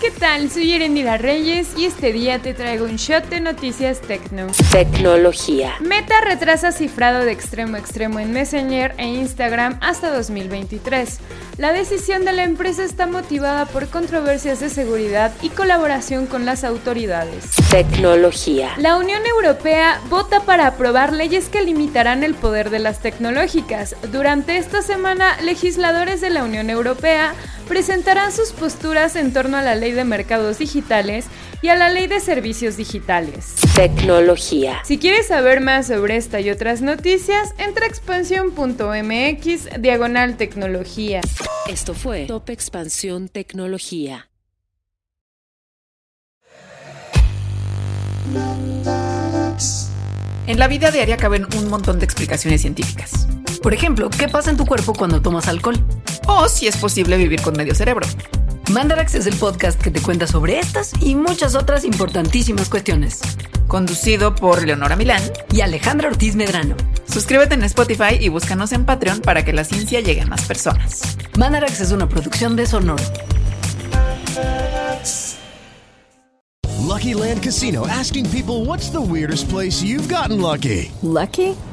¿Qué tal? Soy Erendira Reyes y este día te traigo un shot de noticias tecno. Tecnología. Meta retrasa cifrado de extremo a extremo en Messenger e Instagram hasta 2023. La decisión de la empresa está motivada por controversias de seguridad y colaboración con las autoridades. Tecnología. La Unión Europea vota para aprobar leyes que limitarán el poder de las tecnológicas. Durante esta semana, legisladores de la Unión Europea presentarán sus posturas en torno a la ley de mercados digitales y a la ley de servicios digitales. Tecnología. Si quieres saber más sobre esta y otras noticias, entra a expansión.mx diagonal tecnología. Esto fue Top Expansión Tecnología. En la vida diaria caben un montón de explicaciones científicas. Por ejemplo, ¿qué pasa en tu cuerpo cuando tomas alcohol? O si es posible vivir con medio cerebro. Mandarax es el podcast que te cuenta sobre estas y muchas otras importantísimas cuestiones. Conducido por Leonora Milán y Alejandra Ortiz Medrano. Suscríbete en Spotify y búscanos en Patreon para que la ciencia llegue a más personas. Mandarax es una producción de Sonoro. Lucky Land Casino asking people what's the weirdest place you've gotten lucky? Lucky?